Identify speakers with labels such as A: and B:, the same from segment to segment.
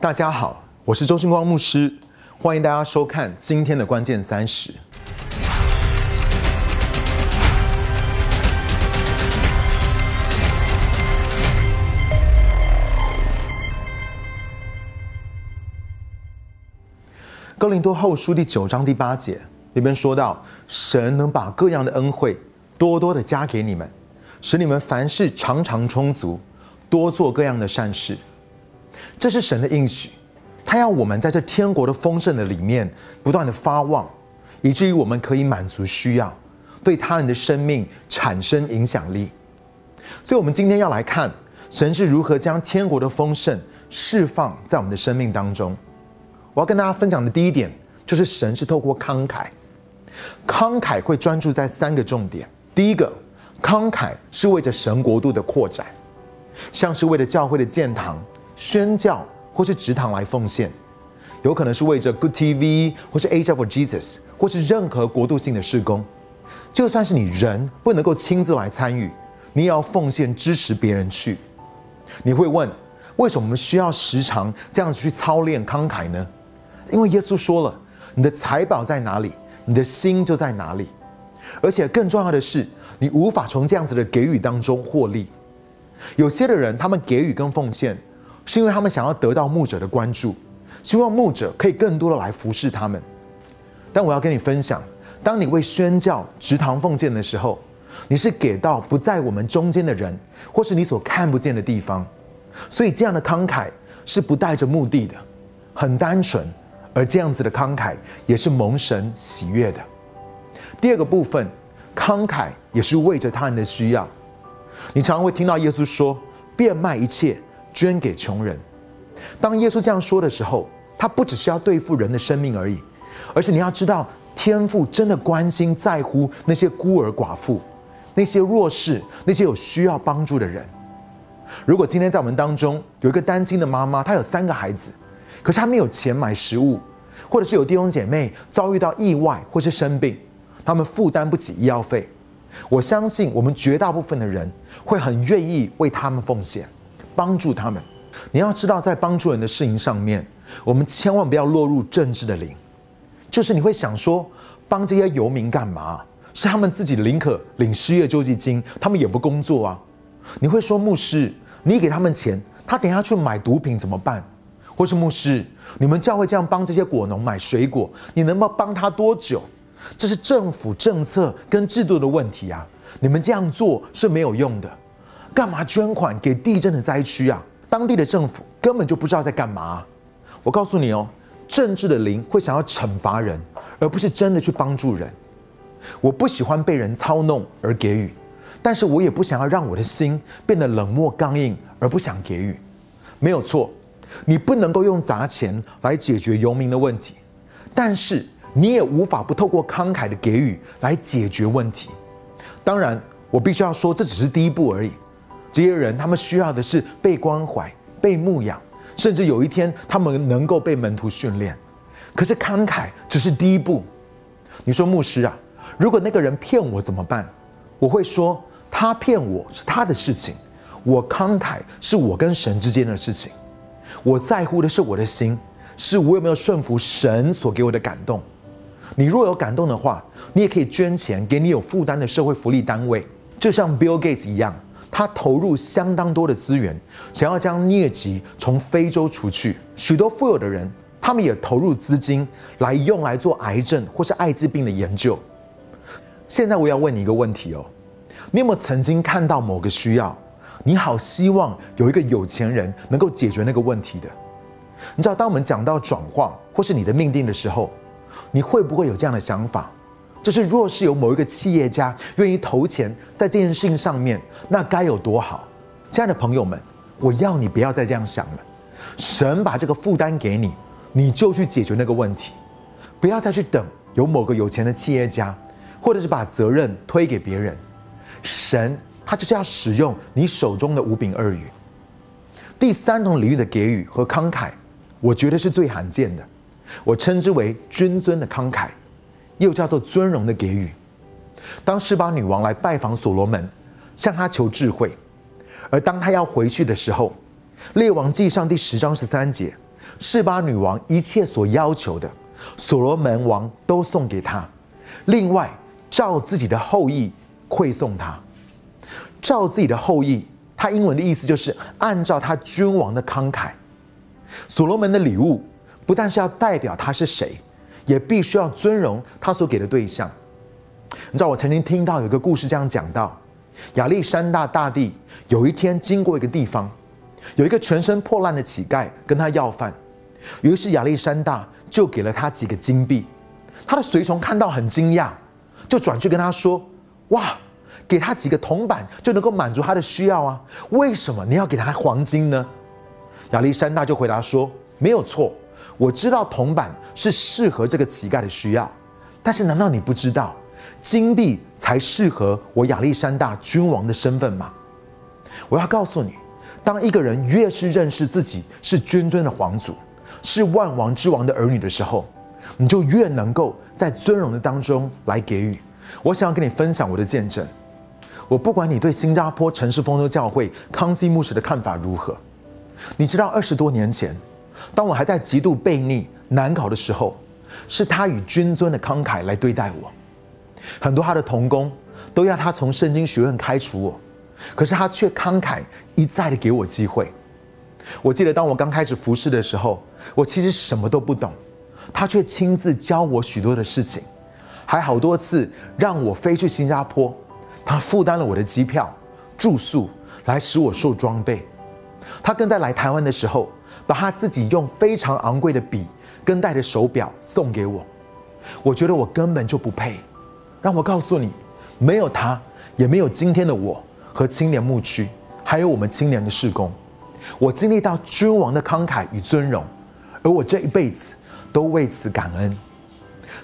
A: 大家好，我是周星光牧师，欢迎大家收看今天的关键三十。哥林多后书第九章第八节里边说到，神能把各样的恩惠多多的加给你们，使你们凡事常常充足，多做各样的善事。这是神的应许，他要我们在这天国的丰盛的里面不断的发旺，以至于我们可以满足需要，对他人的生命产生影响力。所以，我们今天要来看神是如何将天国的丰盛释放在我们的生命当中。我要跟大家分享的第一点，就是神是透过慷慨，慷慨会专注在三个重点。第一个，慷慨是为着神国度的扩展，像是为了教会的建堂、宣教或是职堂来奉献，有可能是为着 Good TV 或是 Age for Jesus 或是任何国度性的施工。就算是你人不能够亲自来参与，你也要奉献支持别人去。你会问，为什么我们需要时常这样子去操练慷慨呢？因为耶稣说了：“你的财宝在哪里，你的心就在哪里。”而且更重要的是，你无法从这样子的给予当中获利。有些的人，他们给予跟奉献，是因为他们想要得到牧者的关注，希望牧者可以更多的来服侍他们。但我要跟你分享，当你为宣教、直堂奉献的时候，你是给到不在我们中间的人，或是你所看不见的地方。所以这样的慷慨是不带着目的的，很单纯。而这样子的慷慨也是蒙神喜悦的。第二个部分，慷慨也是为着他人的需要。你常常会听到耶稣说：“变卖一切，捐给穷人。”当耶稣这样说的时候，他不只是要对付人的生命而已，而是你要知道，天父真的关心在乎那些孤儿寡妇、那些弱势、那些有需要帮助的人。如果今天在我们当中有一个单亲的妈妈，她有三个孩子。可是她没有钱买食物，或者是有弟兄姐妹遭遇到意外或是生病，他们负担不起医药费。我相信我们绝大部分的人会很愿意为他们奉献，帮助他们。你要知道，在帮助人的事情上面，我们千万不要落入政治的灵。就是你会想说，帮这些游民干嘛？是他们自己宁可领失业救济金，他们也不工作啊。你会说，牧师，你给他们钱，他等下去买毒品怎么办？或是牧师，你们教会这样帮这些果农买水果，你能不能帮他多久？这是政府政策跟制度的问题啊！你们这样做是没有用的。干嘛捐款给地震的灾区啊？当地的政府根本就不知道在干嘛。我告诉你哦，政治的灵会想要惩罚人，而不是真的去帮助人。我不喜欢被人操弄而给予，但是我也不想要让我的心变得冷漠刚硬而不想给予。没有错。你不能够用砸钱来解决游民的问题，但是你也无法不透过慷慨的给予来解决问题。当然，我必须要说，这只是第一步而已。这些人他们需要的是被关怀、被牧养，甚至有一天他们能够被门徒训练。可是慷慨只是第一步。你说牧师啊，如果那个人骗我怎么办？我会说，他骗我是他的事情，我慷慨是我跟神之间的事情。我在乎的是我的心，是我有没有顺服神所给我的感动。你若有感动的话，你也可以捐钱给你有负担的社会福利单位，就像 Bill Gates 一样，他投入相当多的资源，想要将疟疾从非洲除去。许多富有的人，他们也投入资金来用来做癌症或是艾滋病的研究。现在我要问你一个问题哦，你有没有曾经看到某个需要？你好，希望有一个有钱人能够解决那个问题的。你知道，当我们讲到转化或是你的命定的时候，你会不会有这样的想法？就是若是有某一个企业家愿意投钱在这件事情上面，那该有多好？亲爱的朋友们，我要你不要再这样想了。神把这个负担给你，你就去解决那个问题，不要再去等有某个有钱的企业家，或者是把责任推给别人。神。他就是要使用你手中的五饼二鱼。第三种领域的给予和慷慨，我觉得是最罕见的，我称之为君尊的慷慨，又叫做尊荣的给予。当示巴女王来拜访所罗门，向他求智慧，而当他要回去的时候，列王记上第十章十三节是把女王一切所要求的，所罗门王都送给他，另外照自己的后裔馈送他，照自己的后裔，他英文的意思就是按照他君王的慷慨。所罗门的礼物不但是要代表他是谁，也必须要尊荣他所给的对象。你知道，我曾经听到有一个故事这样讲到：亚历山大大帝有一天经过一个地方，有一个全身破烂的乞丐跟他要饭，于是亚历山大就给了他几个金币。他的随从看到很惊讶，就转去跟他说：“哇，给他几个铜板就能够满足他的需要啊？为什么你要给他黄金呢？”亚历山大就回答说：“没有错，我知道铜板是适合这个乞丐的需要，但是难道你不知道？”金币才适合我亚历山大君王的身份吗？我要告诉你，当一个人越是认识自己是君尊的皇族，是万王之王的儿女的时候，你就越能够在尊荣的当中来给予。我想要跟你分享我的见证。我不管你对新加坡城市丰收教会康熙牧师的看法如何，你知道二十多年前，当我还在极度悖逆难搞的时候，是他以君尊的慷慨来对待我。很多他的同工都要他从圣经学院开除我，可是他却慷慨一再的给我机会。我记得当我刚开始服侍的时候，我其实什么都不懂，他却亲自教我许多的事情，还好多次让我飞去新加坡，他负担了我的机票、住宿，来使我受装备。他更在来台湾的时候，把他自己用非常昂贵的笔跟戴的手表送给我。我觉得我根本就不配。让我告诉你，没有他，也没有今天的我和青年牧区，还有我们青年的事工。我经历到君王的慷慨与尊荣，而我这一辈子都为此感恩。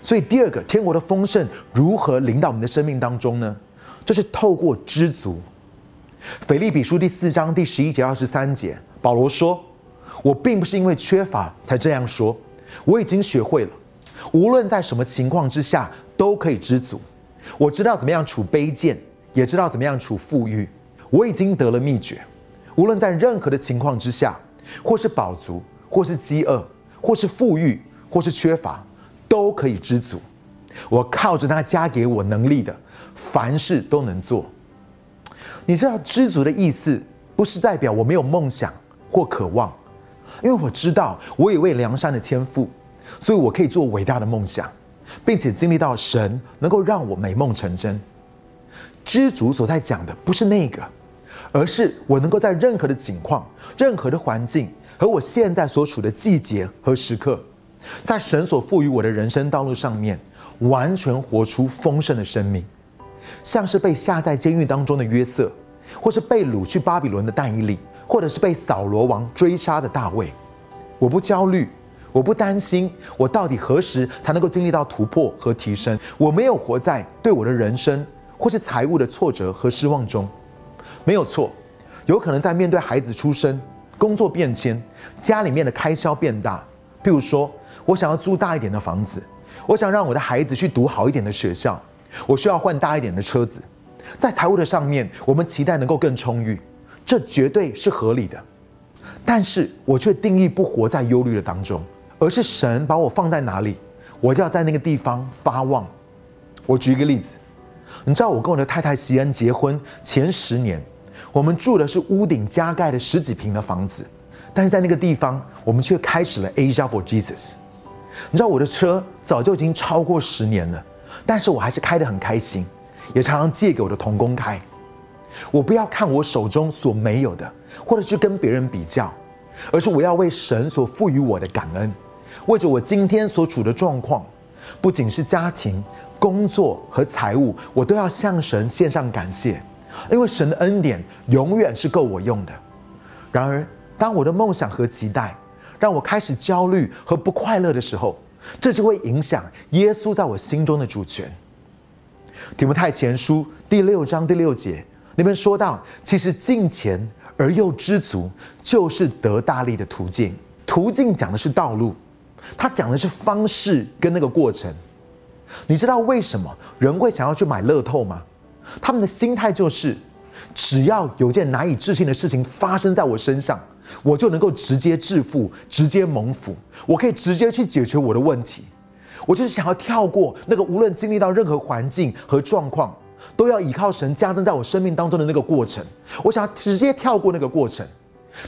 A: 所以，第二个天国的丰盛如何临到我们的生命当中呢？就是透过知足。腓利比书第四章第十一节二十三节，保罗说：“我并不是因为缺乏才这样说，我已经学会了，无论在什么情况之下。”都可以知足，我知道怎么样处卑贱，也知道怎么样处富裕。我已经得了秘诀，无论在任何的情况之下，或是饱足，或是饥饿，或是富裕，或是缺乏，都可以知足。我靠着他加给我能力的，凡事都能做。你知道知足的意思，不是代表我没有梦想或渴望，因为我知道我有位良善的天赋，所以我可以做伟大的梦想。并且经历到神能够让我美梦成真，知足所在讲的不是那个，而是我能够在任何的境况、任何的环境和我现在所处的季节和时刻，在神所赋予我的人生道路上面，完全活出丰盛的生命，像是被下在监狱当中的约瑟，或是被掳去巴比伦的但以理，或者是被扫罗王追杀的大卫，我不焦虑。我不担心，我到底何时才能够经历到突破和提升？我没有活在对我的人生或是财务的挫折和失望中，没有错。有可能在面对孩子出生、工作变迁、家里面的开销变大，譬如说我想要租大一点的房子，我想让我的孩子去读好一点的学校，我需要换大一点的车子，在财务的上面，我们期待能够更充裕，这绝对是合理的。但是我却定义不活在忧虑的当中。而是神把我放在哪里，我就要在那个地方发旺。我举一个例子，你知道我跟我的太太席恩结婚前十年，我们住的是屋顶加盖的十几平的房子，但是在那个地方，我们却开始了 Asia for Jesus。你知道我的车早就已经超过十年了，但是我还是开得很开心，也常常借给我的同工开。我不要看我手中所没有的，或者是跟别人比较，而是我要为神所赋予我的感恩。为着我今天所处的状况，不仅是家庭、工作和财务，我都要向神献上感谢，因为神的恩典永远是够我用的。然而，当我的梦想和期待让我开始焦虑和不快乐的时候，这就会影响耶稣在我心中的主权。提摩太前书第六章第六节里面说到，其实敬虔而又知足，就是得大力的途径。途径讲的是道路。他讲的是方式跟那个过程，你知道为什么人会想要去买乐透吗？他们的心态就是，只要有件难以置信的事情发生在我身上，我就能够直接致富，直接蒙福，我可以直接去解决我的问题。我就是想要跳过那个无论经历到任何环境和状况，都要依靠神加增在我生命当中的那个过程。我想要直接跳过那个过程，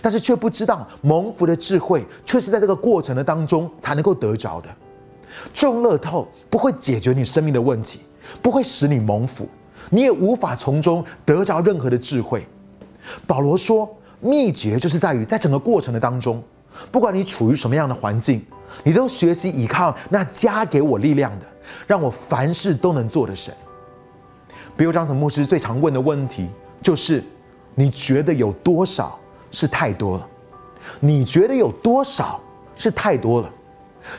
A: 但是却不知道蒙福的智慧，却是在这个过程的当中才能够得着的。中乐透不会解决你生命的问题，不会使你蒙福。你也无法从中得着任何的智慧。保罗说，秘诀就是在于在整个过程的当中，不管你处于什么样的环境，你都学习依靠那加给我力量的，让我凡事都能做的神。比如张腾牧师最常问的问题就是：你觉得有多少是太多了？你觉得有多少是太多了？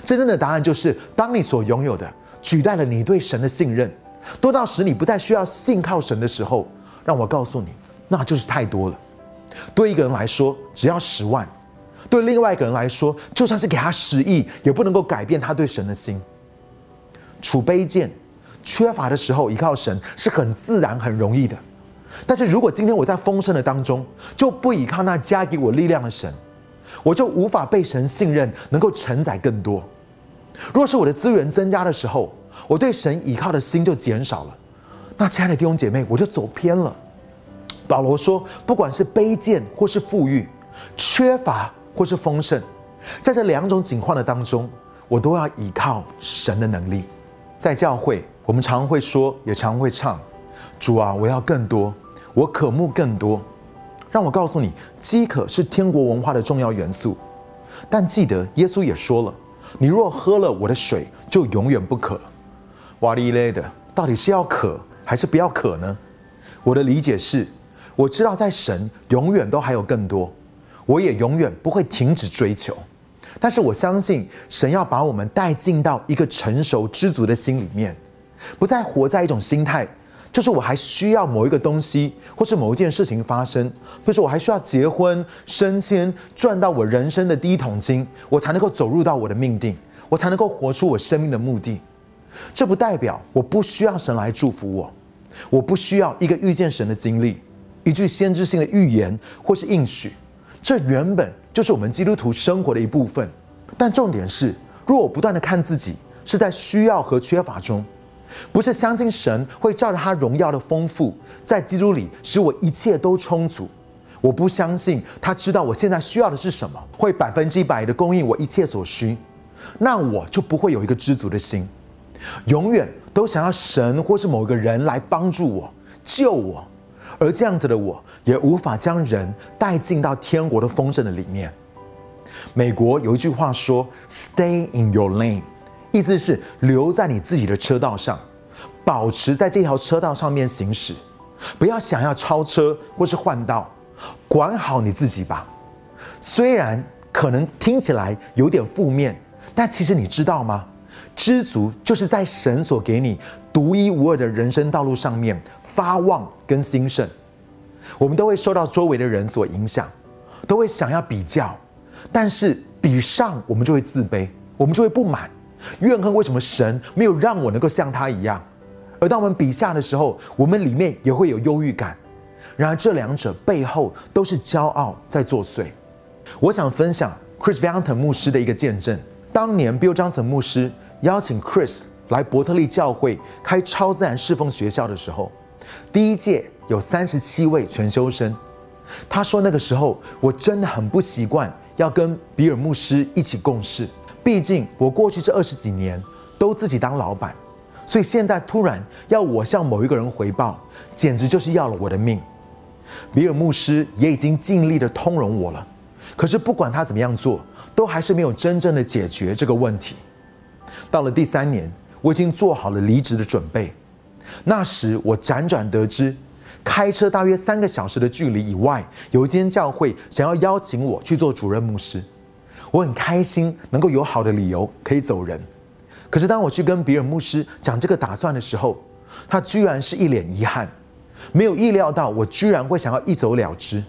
A: 真正的答案就是：当你所拥有的取代了你对神的信任。多到使你不再需要信靠神的时候，让我告诉你，那就是太多了。对一个人来说，只要十万；对另外一个人来说，就算是给他十亿，也不能够改变他对神的心。处卑贱、缺乏的时候，依靠神是很自然、很容易的。但是如果今天我在丰盛的当中，就不依靠那加给我力量的神，我就无法被神信任，能够承载更多。若是我的资源增加的时候，我对神倚靠的心就减少了，那亲爱的弟兄姐妹，我就走偏了。保罗说，不管是卑贱或是富裕，缺乏或是丰盛，在这两种情况的当中，我都要依靠神的能力。在教会，我们常会说，也常会唱：“主啊，我要更多，我渴慕更多。”让我告诉你，饥渴是天国文化的重要元素。但记得，耶稣也说了：“你若喝了我的水，就永远不渴。”哇哩嘞的，到底是要渴还是不要渴呢？我的理解是，我知道在神永远都还有更多，我也永远不会停止追求。但是我相信神要把我们带进到一个成熟知足的心里面，不再活在一种心态，就是我还需要某一个东西，或是某一件事情发生，就是我还需要结婚、升迁、赚到我人生的第一桶金，我才能够走入到我的命定，我才能够活出我生命的目的。这不代表我不需要神来祝福我，我不需要一个遇见神的经历，一句先知性的预言或是应许，这原本就是我们基督徒生活的一部分。但重点是，若我不断的看自己是在需要和缺乏中，不是相信神会照着他荣耀的丰富，在基督里使我一切都充足，我不相信他知道我现在需要的是什么，会百分之一百的供应我一切所需，那我就不会有一个知足的心。永远都想要神或是某个人来帮助我、救我，而这样子的我也无法将人带进到天国的丰盛的里面。美国有一句话说：“Stay in your lane”，意思是留在你自己的车道上，保持在这条车道上面行驶，不要想要超车或是换道，管好你自己吧。虽然可能听起来有点负面，但其实你知道吗？知足就是在神所给你独一无二的人生道路上面发旺跟兴盛。我们都会受到周围的人所影响，都会想要比较，但是比上我们就会自卑，我们就会不满，怨恨为什么神没有让我能够像他一样。而当我们比下的时候，我们里面也会有忧郁感。然而这两者背后都是骄傲在作祟。我想分享 Chris v a n t o n 牧师的一个见证，当年 Bill Johnson 牧师。邀请 Chris 来伯特利教会开超自然侍奉学校的时候，第一届有三十七位全修生。他说那个时候我真的很不习惯要跟比尔牧师一起共事，毕竟我过去这二十几年都自己当老板，所以现在突然要我向某一个人回报，简直就是要了我的命。比尔牧师也已经尽力的通融我了，可是不管他怎么样做，都还是没有真正的解决这个问题。到了第三年，我已经做好了离职的准备。那时，我辗转得知，开车大约三个小时的距离以外，有一间教会想要邀请我去做主任牧师。我很开心能够有好的理由可以走人。可是，当我去跟比尔牧师讲这个打算的时候，他居然是一脸遗憾，没有意料到我居然会想要一走了之。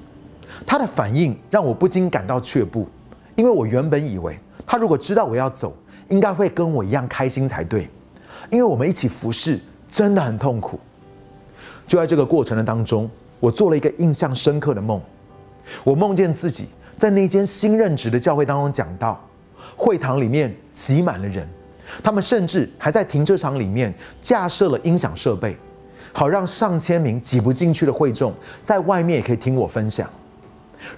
A: 他的反应让我不禁感到却步，因为我原本以为他如果知道我要走。应该会跟我一样开心才对，因为我们一起服侍真的很痛苦。就在这个过程的当中，我做了一个印象深刻的梦。我梦见自己在那间新任职的教会当中讲到，会堂里面挤满了人，他们甚至还在停车场里面架设了音响设备，好让上千名挤不进去的会众在外面也可以听我分享。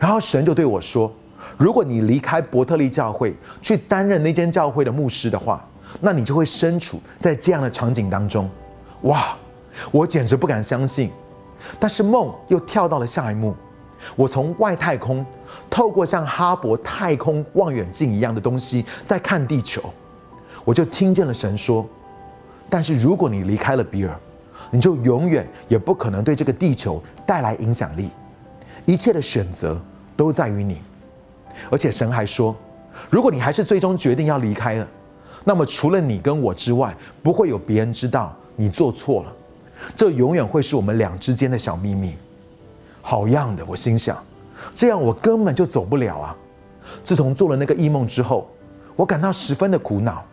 A: 然后神就对我说：“如果你离开伯特利教会去担任那间教会的牧师的话，那你就会身处在这样的场景当中。”哇！我简直不敢相信。但是梦又跳到了下一幕。我从外太空透过像哈勃太空望远镜一样的东西在看地球，我就听见了神说：“但是如果你离开了比尔，你就永远也不可能对这个地球带来影响力。一切的选择都在于你。而且神还说，如果你还是最终决定要离开了，那么除了你跟我之外，不会有别人知道你做错了。这永远会是我们俩之间的小秘密。”好样的！我心想，这样我根本就走不了啊！自从做了那个异梦之后，我感到十分的苦恼，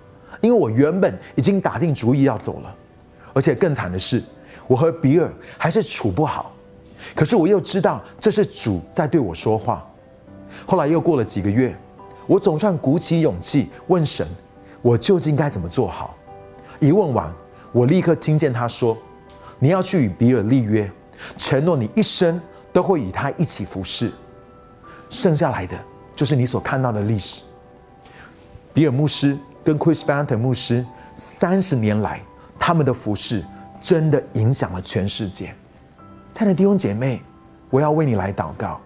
A: 因为我原本已经打定主意要走了，而且更惨的是，我和比尔还是处不好。可是我又知道这是主在对我说话。后来又过了几个月，我总算鼓起勇气问神：我究竟该怎么做好？一问完，我立刻听见他说：“你要去与比尔立约，承诺你一生。”都会与他一起服侍，剩下来的就是你所看到的历史。比尔牧师跟 Chris b a n t o n 牧师三十年来，他们的服侍真的影响了全世界。亲爱的弟兄姐妹，我要为你来祷告。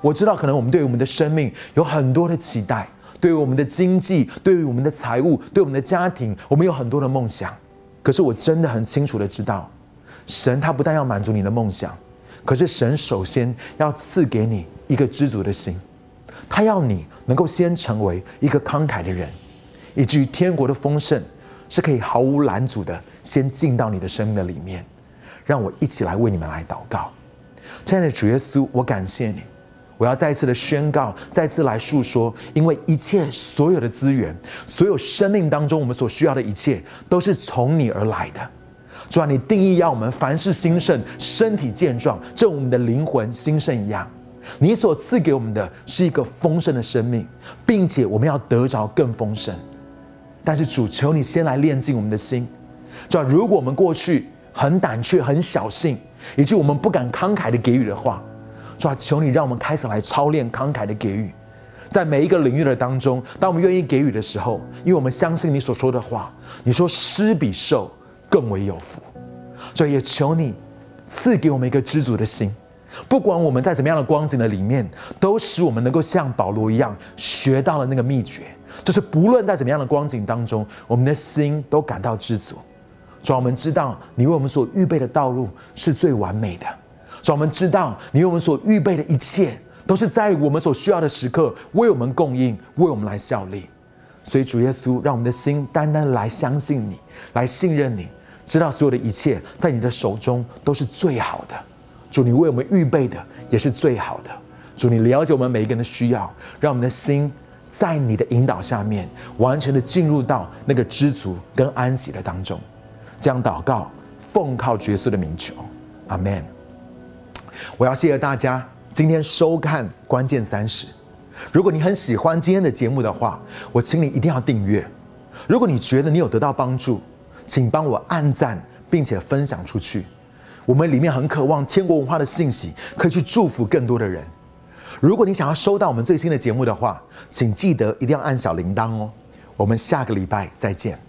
A: 我知道可能我们对我们的生命有很多的期待，对于我们的经济，对于我们的财务，对我们的家庭，我们有很多的梦想。可是我真的很清楚的知道，神他不但要满足你的梦想。可是神首先要赐给你一个知足的心，他要你能够先成为一个慷慨的人，以至于天国的丰盛是可以毫无拦阻的先进到你的生命的里面。让我一起来为你们来祷告，亲爱的主耶稣，我感谢你，我要再一次的宣告，再次来述说，因为一切所有的资源，所有生命当中我们所需要的一切，都是从你而来的。主啊，你定义要我们凡事兴盛，身体健壮，正我们的灵魂兴盛一样。你所赐给我们的是一个丰盛的生命，并且我们要得着更丰盛。但是主，求你先来炼净我们的心。主啊，如果我们过去很胆怯、很小心，以及我们不敢慷慨的给予的话，主啊，求你让我们开始来操练慷慨的给予，在每一个领域的当中，当我们愿意给予的时候，因为我们相信你所说的话，你说施比受。更为有福，所以也求你赐给我们一个知足的心。不管我们在怎么样的光景的里面，都使我们能够像保罗一样学到了那个秘诀，就是不论在怎么样的光景当中，我们的心都感到知足。主，我们知道你为我们所预备的道路是最完美的。主，我们知道你为我们所预备的一切，都是在我们所需要的时刻为我们供应，为我们来效力。所以，主耶稣，让我们的心单单来相信你，来信任你。知道所有的一切在你的手中都是最好的，主你为我们预备的也是最好的，主你了解我们每一个人的需要，让我们的心在你的引导下面完全的进入到那个知足跟安息的当中。这样祷告，奉靠耶稣的名求，阿门。我要谢谢大家今天收看关键三十。如果你很喜欢今天的节目的话，我请你一定要订阅。如果你觉得你有得到帮助，请帮我按赞，并且分享出去。我们里面很渴望天国文化的信息，可以去祝福更多的人。如果你想要收到我们最新的节目的话，请记得一定要按小铃铛哦。我们下个礼拜再见。